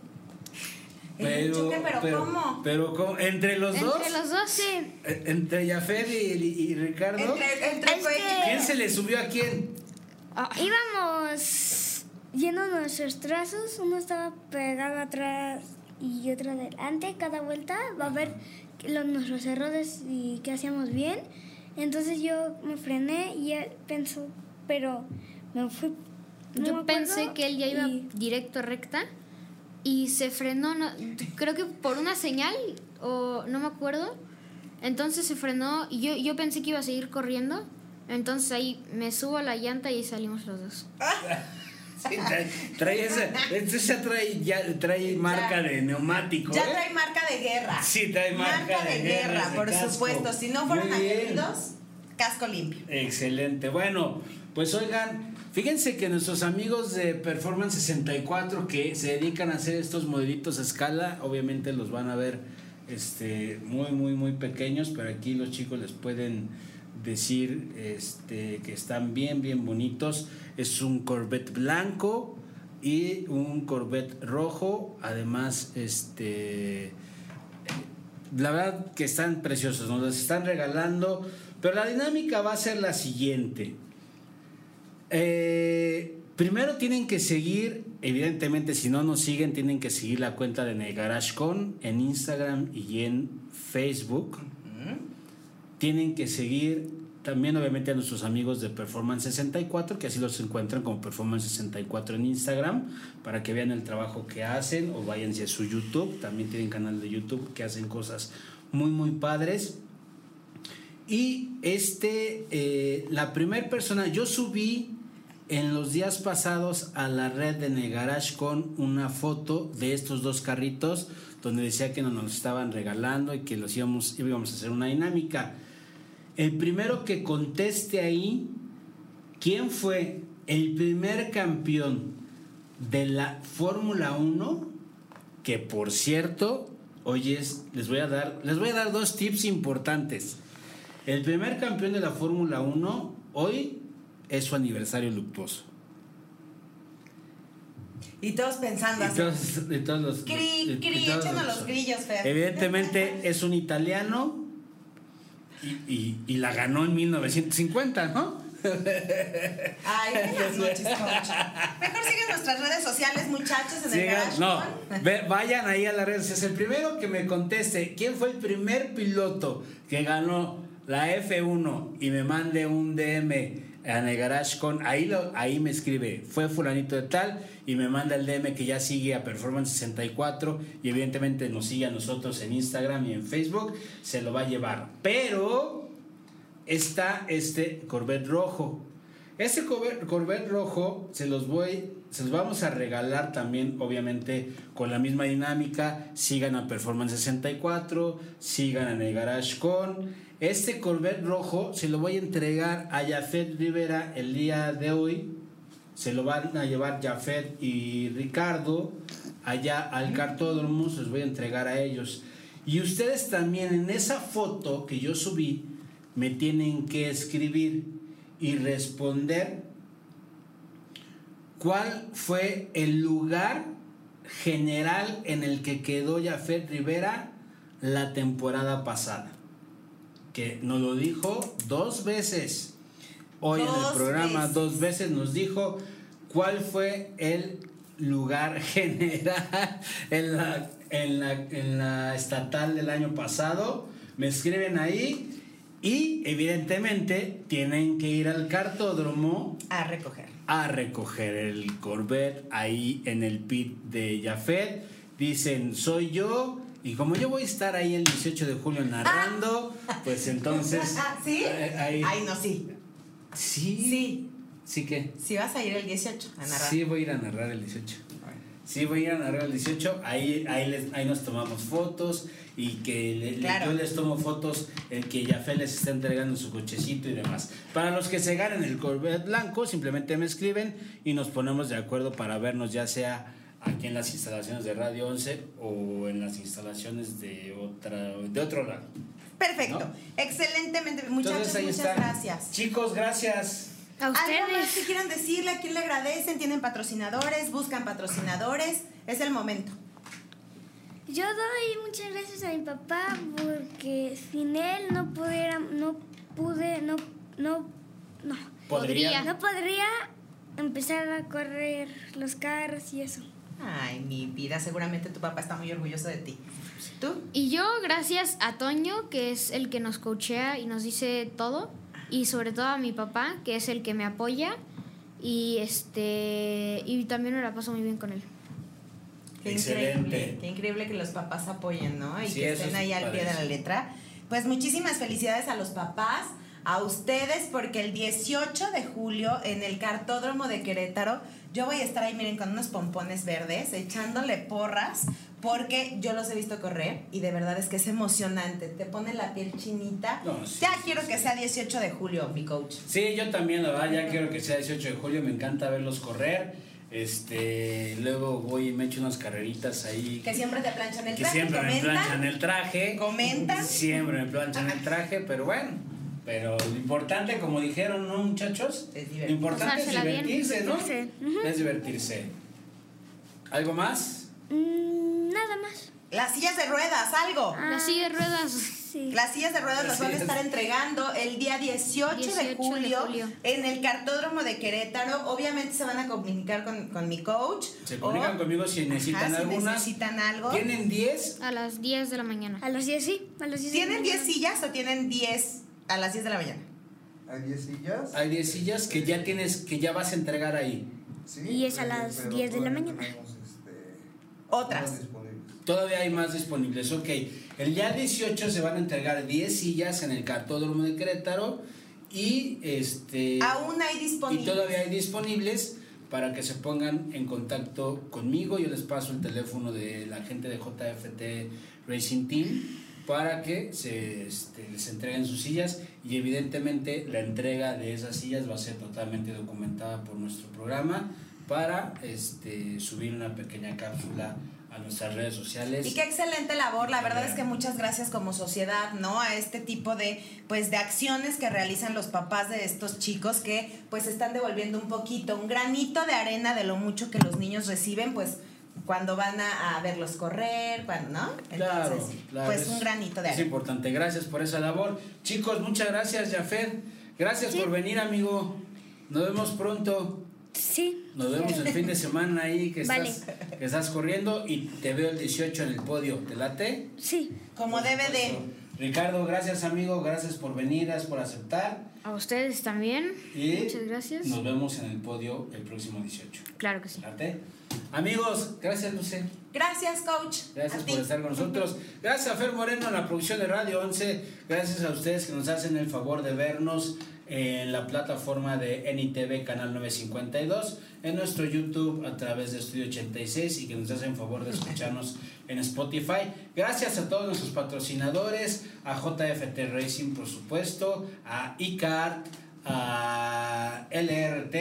En un choque, pero ¿cómo? Pero ¿cómo? ¿Entre los dos? Entre los dos, sí. Eh, ¿Entre Jafet y, y- y Ricardo? Entre, entre Es coequiperos. que- ¿Quién se le subió a quién? Íbamos yendo nuestros trazos, uno estaba pegado atrás y otro delante. Cada vuelta va a ver los, nuestros errores y qué hacíamos bien. Entonces yo me frené y él pensó, pero me fui. no me Yo acuerdo, pensé que él ya iba y- directo recta y se frenó, no, creo que por una señal o no me acuerdo. Entonces se frenó y yo, yo pensé que iba a seguir corriendo. Entonces ahí me subo a la llanta y salimos los dos. *laughs* Sí, trae, este trae, ya trae marca de neumático. Ya ¿eh? trae marca de guerra. Sí, trae marca de guerra por casco. supuesto. Si no bien. aguerridos, casco limpio. Excelente. Bueno, pues oigan, fíjense que nuestros amigos de Performance 64 que se dedican a hacer estos modelitos a escala, obviamente los van a ver este, muy, muy, muy pequeños, pero aquí los chicos les pueden decir este, que están bien, bien bonitos. Es un Corvette blanco y un Corvette rojo. Además, este, la verdad que están preciosos, nos los están regalando. Pero la dinámica va a ser la siguiente. Eh, primero tienen que seguir, evidentemente si no nos siguen, tienen que seguir la cuenta de NegarashCon en Instagram y en Facebook. Tienen que seguir también obviamente a nuestros amigos de Performance 64, que así los encuentran como Performance 64 en Instagram, para que vean el trabajo que hacen o váyanse a su YouTube, también tienen canal de YouTube que hacen cosas muy muy padres. Y este, eh, la primera persona, yo subí en los días pasados a la red de Negarash con una foto de estos dos carritos donde decía que nos los estaban regalando y que los íbamos, íbamos a hacer una dinámica. El primero que conteste ahí, ¿quién fue el primer campeón de la Fórmula 1? Que por cierto, oye, les voy a dar, les voy a dar dos tips importantes. El primer campeón de la Fórmula 1 hoy es su aniversario luctuoso. Y todos pensando Y así. todos, y todos los, Cri, y cri, todos los grillos, Fer. Evidentemente es un italiano y, y- y la ganó en 1950, ¿no? Ay, *laughs* buenas noches, coach. Mejor sigan nuestras redes sociales, muchachos, en el Garage no, ve- vayan ahí a las redes. Es el primero que me conteste quién fue el primer piloto que ganó la F1 y me mande un DM a Negarash con ahí lo, ahí me escribe fue fulanito de tal y me manda el DM que ya sigue a Performance 64 y evidentemente nos sigue a nosotros en Instagram y en Facebook se lo va a llevar pero está este Corvette rojo. Este Corvette rojo se los voy, se los vamos a regalar también, obviamente, con la misma dinámica. Sigan a Performance 64, sigan a el Garage con. Este Corvette rojo se lo voy a entregar a Jafet Rivera el día de hoy. Se lo van a llevar Jafet y Ricardo allá al cartódromo, se los voy a entregar a ellos. Y ustedes también en esa foto que yo subí, me tienen que escribir y responder cuál fue el lugar general en el que quedó Jafet Rivera la temporada pasada. Que nos lo dijo dos veces. Hoy en el programa veces. dos veces nos dijo cuál fue el lugar *laughs* general en la, en la, en la estatal del año pasado. Me escriben ahí y evidentemente tienen que ir al cartódromo A recoger. a recoger el Corvette ahí en el pit de Jafet. Dicen, soy yo. Y como yo voy a estar ahí el 18 de julio narrando, pues entonces... *laughs* Ah, ¿Sí? eh, ahí- Ay, no, sí. sí. Sí. ¿Sí qué? Sí vas a ir el 18 a narrar. Sí, voy a ir a narrar el 18. Sí, voy a ir a narrar el 18. Ahí, ahí, les- ahí nos tomamos fotos y que le- le- Claro. yo les tomo fotos el que Jafé les está entregando su cochecito y demás. Para los que se ganen el Corvette blanco, simplemente me escriben y nos ponemos de acuerdo para vernos ya sea aquí en las instalaciones de Radio 11 o en las instalaciones de otra de otro lado. Perfecto. ¿No? Excelentemente. Muchachos, Entonces muchas está. gracias. Chicos, gracias. A ¿Algo más ustedes. que quieran decirle? ¿A quién le agradecen? ¿Tienen patrocinadores? ¿Buscan patrocinadores? Es el momento. Yo doy muchas gracias a mi papá porque sin él no pudiera, no pude, no, no, no, Podría. no podría empezar a correr los carros y eso. Ay, mi vida, seguramente tu papá está muy orgulloso de ti. ¿Tú? Y yo, gracias a Toño, que es el que nos coachea y nos dice todo. Y sobre todo a mi papá, que es el que me apoya. Y este y también me la paso muy bien con él. Qué Excelente. increíble. Qué increíble que los papás apoyen, ¿no? Y Sí, que estén es ahí al pie de la letra. Pues muchísimas felicidades a los papás, a ustedes, porque el 18 de julio en el cartódromo de Querétaro, yo voy a estar ahí, miren, con unos pompones verdes, echándole porras, porque yo los he visto correr y de verdad es que es emocionante. Te pone la piel chinita. No, sí, ya sí, quiero sí, que sea 18 de julio, mi coach. Sí, yo también, la verdad, ya quiero que sea 18 de julio, me encanta verlos correr. Este, luego voy y me echo unas carreritas ahí. Que siempre te planchan el que traje. siempre me comentan. planchan el traje. Comentan. Siempre me planchan el *laughs* traje, pero bueno. Pero lo importante, como dijeron, ¿no, muchachos? Es divertirse. Lo importante es divertirse, ¿no? Divertirse, ujú. Es divertirse. ¿Algo más? Mm, nada más. Las sillas de ruedas, algo. La silla de ruedas. Sí. Las sillas de ruedas las Así van a es. estar entregando el día 18, 18 de, de julio julio. en el cartódromo de Querétaro. Obviamente se van a comunicar con, con mi coach. Se comunican o- conmigo si necesitan Ajá, si alguna. necesitan algo. ¿Tienen 10? A las 10 de la mañana. A las 10 sí, a las 10. ¿Tienen 10 sillas o tienen 10 a las 10 de la mañana? Hay 10 sillas. Hay 10 sillas que ya tienes, que ya vas a entregar ahí. Sí, Y es a las pero 10 de la mañana. tenemos, este, Otras. Todavía hay más disponibles. Ok, el día 18 se van a entregar 10 sillas en el cartódromo de Querétaro y este Aún hay y disponibles. todavía hay disponibles para que se pongan en contacto conmigo. Yo les paso el teléfono de la gente de JFT Racing Team para que se este, les entreguen sus sillas y evidentemente la entrega de esas sillas va a ser totalmente documentada por nuestro programa para este, subir una pequeña cápsula a nuestras redes sociales. Y qué excelente labor, la verdad es que muchas gracias como sociedad, ¿no? A este tipo de pues de acciones que realizan los papás de estos chicos que pues están devolviendo un poquito, un granito de arena de lo mucho que los niños reciben, pues cuando van a, a verlos correr, cuando, ¿no? Claro, Entonces, claro, pues es- un granito de Es arena. importante, gracias por esa labor. Chicos, muchas gracias, Jafet. Gracias Sí. por venir, amigo. Nos vemos pronto. Sí. Nos vemos el fin de semana ahí que Vale. estás, que estás corriendo y te veo el 18 en el podio. ¿Te late? Sí. Como debe de. Ricardo, gracias amigo, gracias por venir, gracias por aceptar. A ustedes también. Y Muchas gracias. Nos vemos en el podio el próximo 18. Claro que sí. Amigos, gracias Luce. Gracias, coach. Gracias A ti. por estar con nosotros. Gracias a Fer Moreno en la producción de Radio 11. Gracias a ustedes que nos hacen el favor de vernos en la plataforma de NITV Canal 952, en nuestro YouTube a través de Estudio 86 y que nos hacen favor de escucharnos en Spotify. Gracias a todos nuestros patrocinadores, a JFT Racing por supuesto, a ICAR, a LRT,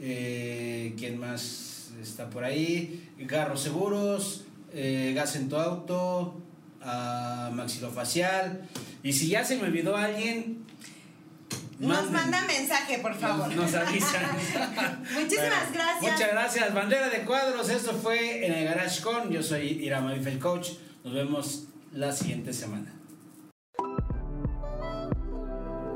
eh, ¿quién más está por ahí? Garro Seguros, eh, Gas en tu Auto, a Maxilofacial. Y si ya se me olvidó alguien, Nos manda mensaje, por favor. Nos, nos avisan. *laughs* Muchísimas Bueno, gracias. Muchas gracias. Bandera de cuadros, esto fue en el Garage Con. Yo soy Irama Bifel Coach. Nos vemos la siguiente semana.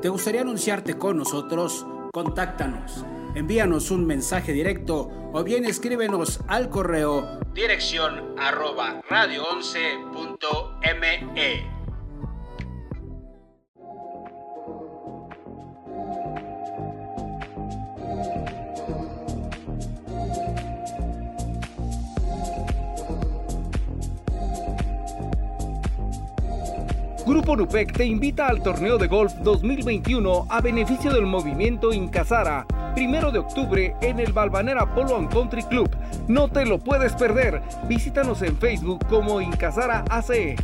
¿Te gustaría anunciarte con nosotros? Contáctanos. Envíanos un mensaje directo o bien escríbenos al correo dirección arroba radio11.me. Grupo Nupec te invita al torneo de golf 2021 a beneficio del movimiento Incasara, primero de octubre en el Balvanera Polo and Country Club. No te lo puedes perder. Visítanos en Facebook como Incasara ACE.